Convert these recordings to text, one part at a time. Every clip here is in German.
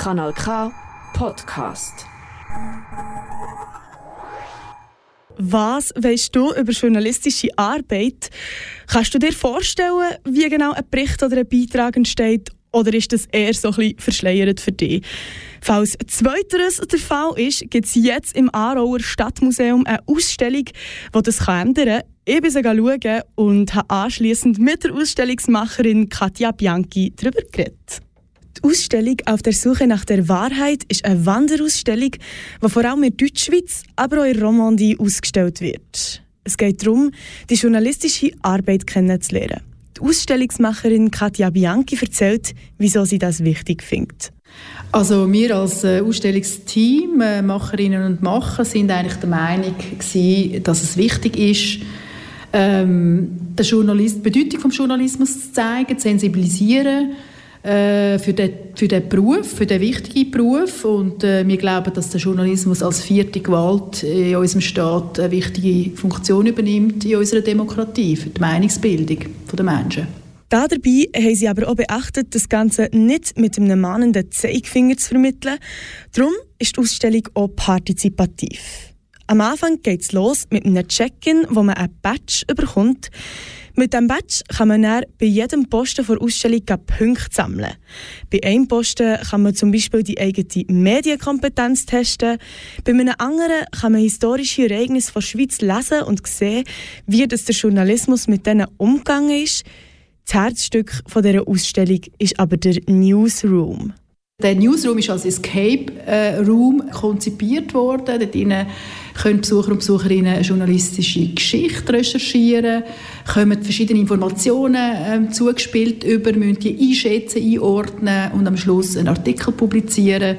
Kanal K Podcast. Was weißt du über journalistische Arbeit? Kannst du dir vorstellen, wie genau ein Bericht oder ein Beitrag entsteht? Oder ist das eher so ein bisschen verschleiert für dich? Falls zweiteres der Fall ist, gibt es jetzt im Aarauer Stadtmuseum eine Ausstellung, die das ändern kann. Ich bin sie schauen und habe anschliessend mit der Ausstellungsmacherin Katja Bianchi darüber geredet. Die Ausstellung «Auf der Suche nach der Wahrheit» ist eine Wanderausstellung, die vor allem in Deutschschweiz, aber auch in Romandie ausgestellt wird. Es geht darum, die journalistische Arbeit kennenzulernen. Die Ausstellungsmacherin Katja Bianchi erzählt, wieso sie das wichtig findet. Also wir als äh, Ausstellungsteam, äh, Macherinnen und Macher, sind eigentlich der Meinung gewesen, dass es wichtig ist, ähm, der Journalist, die Bedeutung des Journalismus zu zeigen, zu sensibilisieren äh, für, den, für den Beruf, für den wichtigen Beruf. Und äh, wir glauben, dass der Journalismus als vierte Gewalt in unserem Staat eine wichtige Funktion übernimmt in unserer Demokratie, für die Meinungsbildung der Menschen. Da dabei haben sie aber auch beachtet, das Ganze nicht mit einem mahnenden Zeigefinger zu vermitteln. Darum ist die Ausstellung auch partizipativ. Am Anfang geht es los mit einem Check-in, wo man ein Badge bekommt. Mit diesem Badge kann man dann bei jedem Posten der Ausstellung Punkte sammeln. Bei einem Posten kann man zum Beispiel die eigene Medienkompetenz testen. Bei einem anderen kann man historische Ereignisse der Schweiz lesen und sehen, wie das der Journalismus mit denen umgegangen ist. Das Herzstück dieser Ausstellung ist aber der Newsroom. Der Newsroom ist als Escape äh, Room konzipiert worden. Dort können Besucher und Besucherinnen journalistische Geschichte recherchieren, kommen verschiedene Informationen ähm, zugespielt über, müssen die einschätzen, einordnen und am Schluss einen Artikel publizieren.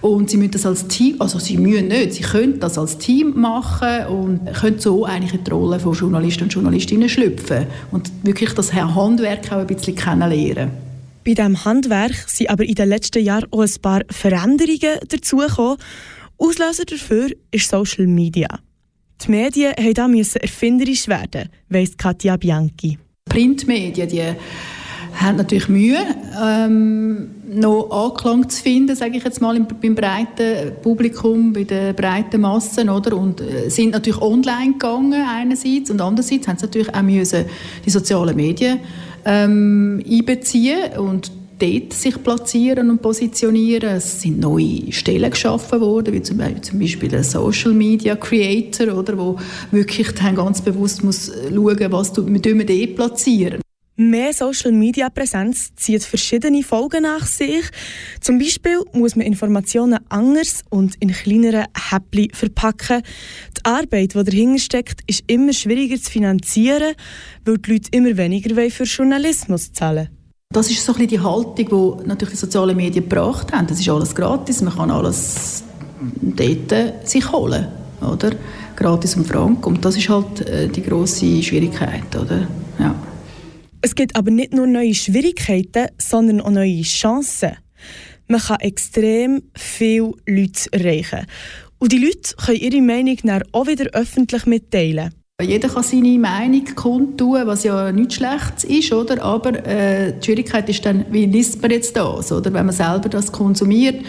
Und sie müssen das als Team, also sie müssen nicht, sie können das als Team machen und können so eigentlich in die Rolle von Journalisten und Journalistinnen schlüpfen und wirklich das Handwerk auch ein bisschen kennenlernen. Bei diesem Handwerk sind aber in den letzten Jahren auch ein paar Veränderungen dazugekommen. Auslöser dafür ist Social Media. Die Medien mussten da erfinderisch werden, weiss Katja Bianchi. Printmedien, die haben natürlich Mühe, ähm, noch Anklang zu finden, sage ich jetzt mal, beim breiten Publikum, bei den breiten Massen, oder? Und äh, sind natürlich online gegangen einerseits und andererseits haben sie natürlich auch müssen die sozialen Medien ähm, einbeziehen und dort sich platzieren und positionieren. Es sind neue Stellen geschaffen worden, wie zum Beispiel, zum Beispiel der Social Media Creator, oder, wo wirklich dann ganz bewusst muss schauen, was wir dort platzieren. Mehr Social Media Präsenz zieht verschiedene Folgen nach sich. Zum Beispiel muss man Informationen anders und in kleineren Häppchen verpacken. Die Arbeit, die dahinter steckt, ist immer schwieriger zu finanzieren, weil die Leute immer weniger für Journalismus zahlen. Das ist so ein bisschen die Haltung, die natürlich die sozialen Medien gebracht haben. Das ist alles gratis, man kann alles dort sich holen, oder? Gratis und frank. Und das ist halt äh, die große Schwierigkeit, oder? Ja. Es gibt aber nicht nur neue Schwierigkeiten, sondern auch neue Chancen. Man kann extrem viele Leute erreichen. Und die Leute können ihre Meinung dann auch wieder öffentlich mitteilen. Jeder kann seine Meinung kundtun, was ja nichts Schlechtes ist, oder? Aber äh, die Schwierigkeit ist dann, wie liest man jetzt das, oder? Wenn man selber das konsumiert,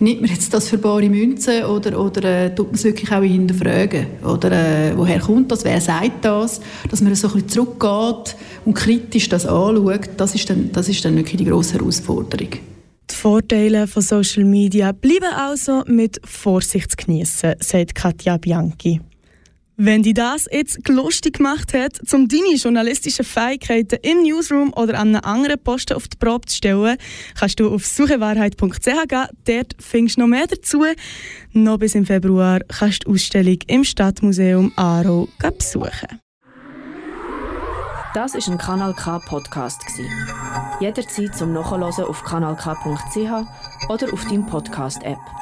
nimmt man jetzt das für bare Münze oder, oder äh, tut man es wirklich auch hinterfragen? Oder äh, woher kommt das? Wer sagt das? Dass man so ein bisschen zurückgeht und kritisch das anschaut, das ist dann, das ist dann wirklich die grosse Herausforderung. Die Vorteile von Social Media bleiben also mit Vorsicht zu genießen, sagt Katja Bianchi. Wenn dich das jetzt lustig gemacht hat, um deine journalistischen Fähigkeiten im Newsroom oder an einem anderen Posten auf die Probe zu stellen, kannst du auf suchewahrheit.ch gehen. Dort findest du noch mehr dazu. Noch bis im Februar kannst du die Ausstellung im Stadtmuseum Aarau besuchen. Das ist ein Kanal K Podcast Jederzeit zum Nachhören auf kanalk.ch oder auf deinem Podcast App.